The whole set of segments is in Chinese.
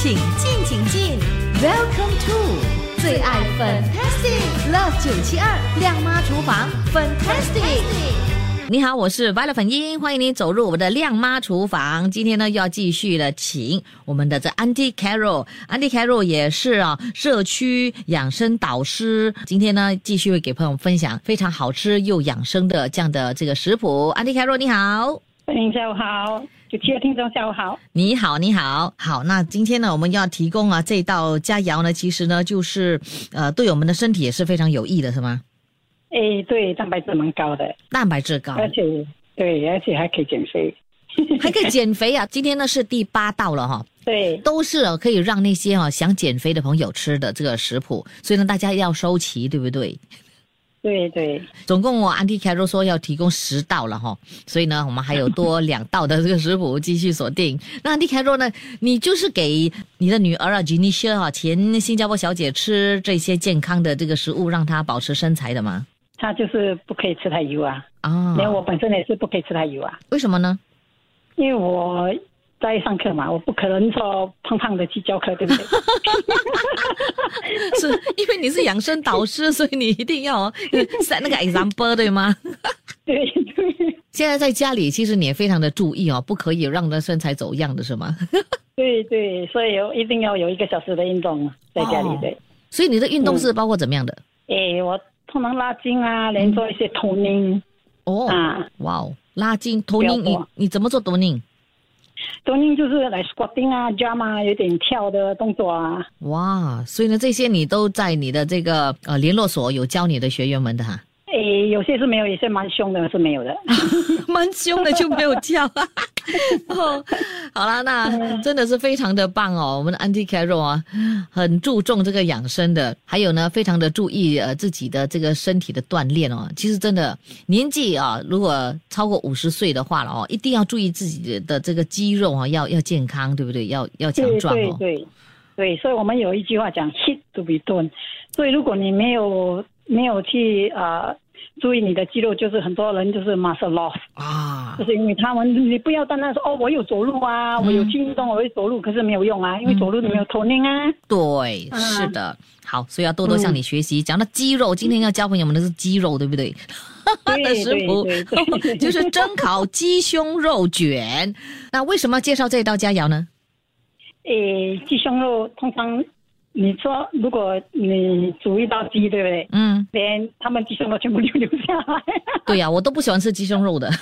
请进，请进，Welcome to 最爱 Fantastic Love 九七二亮妈厨房 Fantastic。你好，我是 Violet 粉英，欢迎你走入我们的亮妈厨房。今天呢，又要继续的请我们的这 Auntie Carol，Auntie Carol 也是啊社区养生导师。今天呢，继续会给朋友们分享非常好吃又养生的这样的这个食谱。Auntie Carol 你好，欢迎下午好，九七的听众下午好。你好，你好，好。那今天呢，我们要提供啊这道佳肴呢，其实呢就是呃对我们的身体也是非常有益的，是吗？哎，对，蛋白质蛮高的，蛋白质高，而且对，而且还可以减肥。还可以减肥啊！今天呢是第八道了哈，对，都是啊可以让那些啊想减肥的朋友吃的这个食谱，所以呢大家要收齐，对不对？对对，总共我 Auntie Carol 说要提供十道了哈，所以呢我们还有多两道的这个食谱继续锁定。那 Auntie Carol 呢，你就是给你的女儿啊 Janisha 啊前新加坡小姐吃这些健康的这个食物，让她保持身材的吗？她就是不可以吃太油啊，啊，连我本身也是不可以吃太油啊，为什么呢？因为我在上课嘛，我不可能说胖胖的去教课，对不对？是因为你是养生导师，所以你一定要 set 那个 example 对吗？对对现在在家里，其实你也非常的注意哦，不可以让的身材走样的是吗？对对，所以有一定要有一个小时的运动在家里哦对。所以你的运动是包括怎么样的？哎，我通常拉筋啊，连做一些头拧哦，啊，哇哦，拉筋、头拧，你你怎么做头拧？中间就是来 squatting 啊、jump 啊，有点跳的动作啊。哇，所以呢，这些你都在你的这个呃联络所有教你的学员们的哈，诶，有些是没有，有些蛮凶的，是没有的。蛮凶的就没有教。哦，好啦，那真的是非常的棒哦，我们的 Auntie Carol 啊，很注重这个养生的，还有呢，非常的注意呃自己的这个身体的锻炼哦。其实真的年纪啊，如果超过五十岁的话了哦，一定要注意自己的这个肌肉啊，要要健康，对不对？要要强对壮哦。对对对，所以我们有一句话讲 “hit to be done”，所以如果你没有没有去呃注意你的肌肉，就是很多人就是 muscle loss，啊就，是因为他们你不要单单说哦我有走路啊，我有去运动，我会走路，可是没有用啊，因为走路你没有头拧啊。对，嗯是的。好，所以要多多向你学习。讲到肌肉，今天要教朋友们的是肌肉，对不对？的对 食谱对对对 就是蒸烤鸡胸肉卷。那为什么要介绍这道佳肴呢？诶，鸡胸肉通常你说如果你煮一道鸡，对不对？嗯，连他们鸡胸肉全部留留下来。对呀、我都不喜欢吃鸡胸肉的。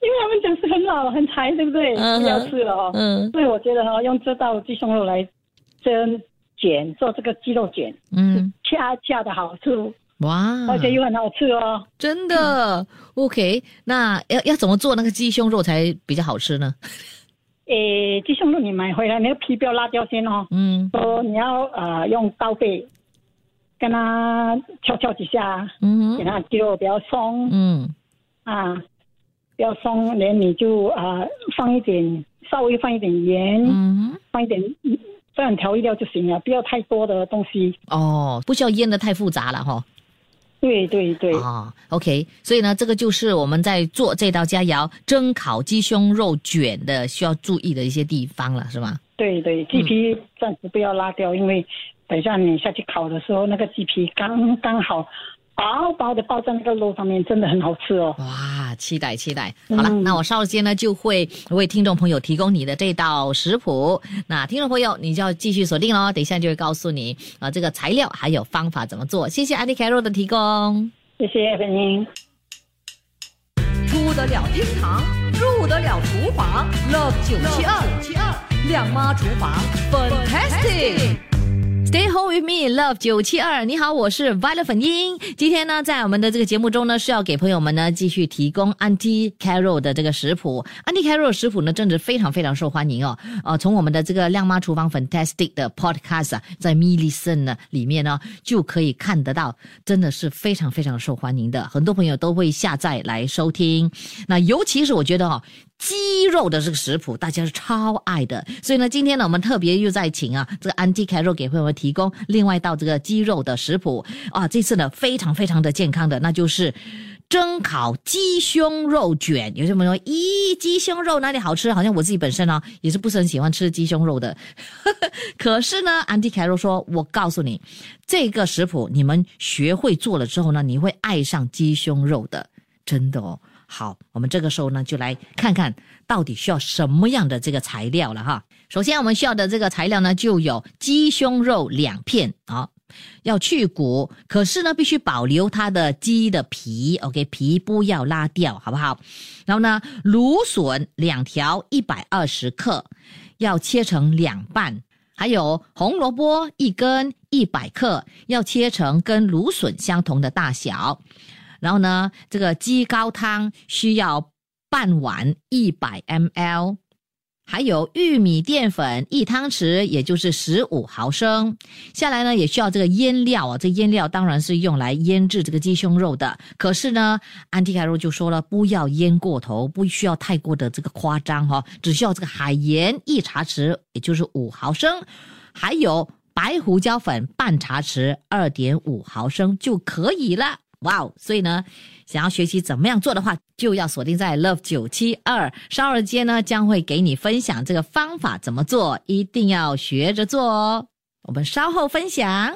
因为他们讲是很老很柴，对不对？嗯不要吃了哦。嗯所以我觉得哈、用这道鸡胸肉来蒸卷做这个鸡肉卷，嗯，恰恰的好处，哇，而且又很好吃哦。真的 OK。那要要怎么做那个鸡胸肉才比较好吃呢？诶，鸡胸肉你买回来，那个皮不要拉掉先哦。嗯说你要呃用刀背跟它敲敲几下，嗯给它肌肉比较松、嗯啊，比较松，连你就啊、呃放一点，稍微放一点盐，嗯，放一点嗯这样调味料就行了，不要太多的东西。哦，不需要腌的太复杂了哈。对对对，哦，OK，所以呢，这个就是我们在做这道佳肴蒸烤鸡胸肉卷的需要注意的一些地方了，是吗？对对，鸡皮暂时不要拉掉，因为等一下你下去烤的时候，那个鸡皮刚刚好薄薄的包在那个肉上面，真的很好吃哦。哇，期待期待！好了，嗯那我稍后间呢就会为听众朋友提供你的这道食谱。那听众朋友，你就要继续锁定喽，等一下就会告诉你啊、这个材料还有方法怎么做。谢谢安迪凯洛的提供。谢谢粉英。出得了厅堂，入得了厨房，Love 九七二，亮妈厨房，Fantastic。Stay home with me, love 九七二。你好，我是 Violet 粉英。今天呢，在我们的这个节目中呢，是要给朋友们呢继续提供 Auntie Carol 的这个食谱。Auntie Carol 的食谱呢，真的非常非常受欢迎哦。呃，从我们的这个亮妈厨房 Fantastic 的 Podcast，在 m i l l i c e n 呢里面呢，就可以看得到，真的是非常非常受欢迎的。很多朋友都会下载来收听。那尤其是我觉得哦，鸡肉的这个食谱，大家是超爱的。所以呢，今天呢，我们特别又在请啊这个 Auntie Carol 给朋友们提提供另外一道这个鸡肉的食谱啊。这次呢，非常非常的健康的，那就是蒸烤鸡胸肉卷。有些朋友说，咦，鸡胸肉哪里好吃？好像我自己本身呢也是不是很喜欢吃鸡胸肉的。可是呢，安迪凯罗说，我告诉你，这个食谱你们学会做了之后呢，你会爱上鸡胸肉的，真的哦。好，我们这个时候呢，就来看看到底需要什么样的这个材料了哈。首先，我们需要的这个材料呢，就有鸡胸肉两片啊，要去骨，可是呢，必须保留它的鸡的皮，OK，皮不要拉掉，好不好？然后呢，芦笋两条，一百二十克，要切成两半。还有红萝卜一根，一百克，要切成跟芦笋相同的大小。然后呢，这个鸡高汤需要半碗，一百 mL，还有玉米淀粉一汤匙，也就是十五毫升。下来呢，也需要这个腌料啊，这腌料当然是用来腌制这个鸡胸肉的。可是呢，安迪凯肉就说了，不要腌过头，不需要太过的这个夸张哈，只需要这个海盐一茶匙，也就是五毫升，还有白胡椒粉半茶匙，二点五毫升就可以了。哇哦！所以呢，想要学习怎么样做的话，就要锁定在 Love 九七二。稍后间呢，将会给你分享这个方法怎么做，一定要学着做哦。我们稍后分享。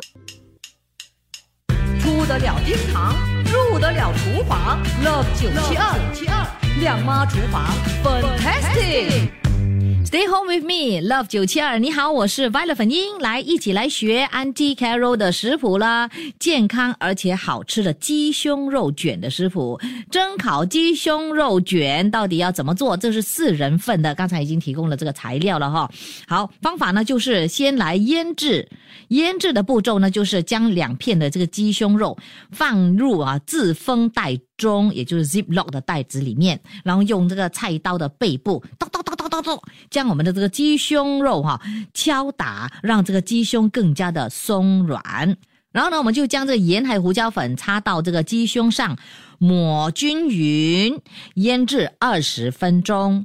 出得了厅堂，入得了厨房，Love 九七二七二亮妈厨房，Fantastic。Stay home with me, Love 九七二。你好，我是 Violet 粉英，来一起来学 Auntie Carol 的食谱啦，健康而且好吃的鸡胸肉卷的食谱。蒸烤鸡胸肉卷到底要怎么做？这是四人份的，刚才已经提供了这个材料了哈。好，方法呢就是先来腌制，腌制的步骤呢就是将两片的这个鸡胸肉放入啊自封袋中，也就是 Ziploc 的袋子里面，然后用这个菜刀的背部叨叨将我们的这个鸡胸肉哈、敲打，让这个鸡胸更加的松软。然后呢，我们就将这个盐海胡椒粉擦到这个鸡胸上，抹均匀，腌制二十分钟。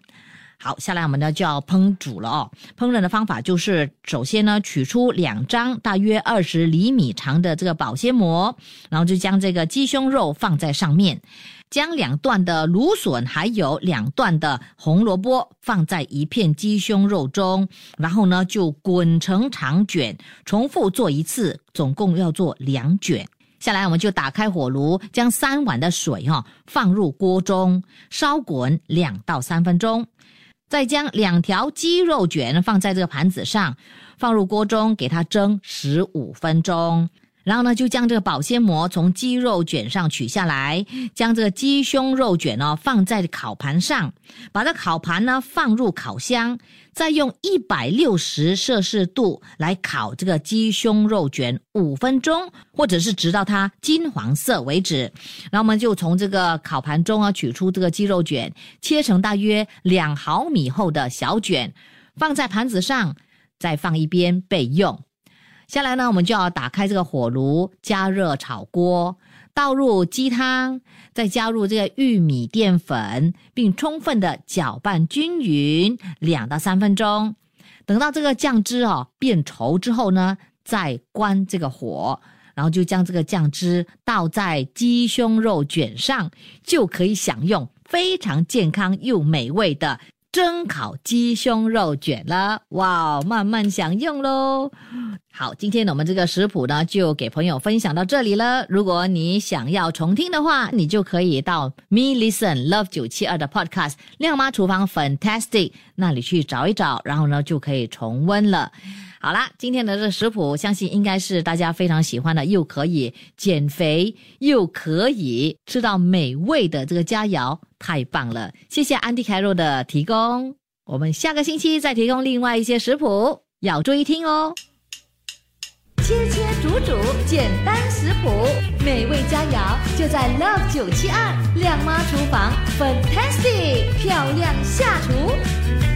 好，下来我们呢就要烹煮了哦。烹饪的方法就是，首先呢取出两张大约二十厘米长的这个保鲜膜，然后就将这个鸡胸肉放在上面，将两段的芦笋还有两段的红萝卜放在一片鸡胸肉中，然后呢就滚成长卷，重复做一次，总共要做两卷。下来我们就打开火炉，将三碗的水哈、放入锅中，烧滚两到三分钟。再将两条鸡肉卷放在这个盘子上，放入锅中，给它蒸十五分钟。然后呢，就将这个保鲜膜从鸡肉卷上取下来，将这个鸡胸肉卷呢放在烤盘上，把这烤盘呢放入烤箱，再用一百六十摄氏度来烤这个鸡胸肉卷五分钟，或者是直到它金黄色为止。然后我们就从这个烤盘中啊取出这个鸡肉卷，切成大约两毫米厚的小卷，放在盘子上，再放一边备用。下来呢，我们就要打开这个火炉，加热炒锅，倒入鸡汤，再加入这个玉米淀粉，并充分的搅拌均匀两到三分钟。等到这个酱汁哦变稠之后呢，再关这个火，然后就将这个酱汁倒在鸡胸肉卷上，就可以享用非常健康又美味的蒸烤鸡胸肉卷了。哇，慢慢享用喽！好，今天，我们这个食谱呢，就给朋友分享到这里了。如果你想要重听的话，你就可以到 Me Listen Love 九七二的 Podcast 亮妈厨房 Fantastic 那里去找一找，然后呢，就可以重温了。好啦，今天的这食谱，相信应该是大家非常喜欢的，又可以减肥，又可以吃到美味的这个佳肴，太棒了！谢谢安迪凯洛的提供，我们下个星期再提供另外一些食谱，要注意听哦。切切煮煮，简单食谱，美味佳肴就在 Love 九七二亮妈厨房，Fantastic，漂亮下厨。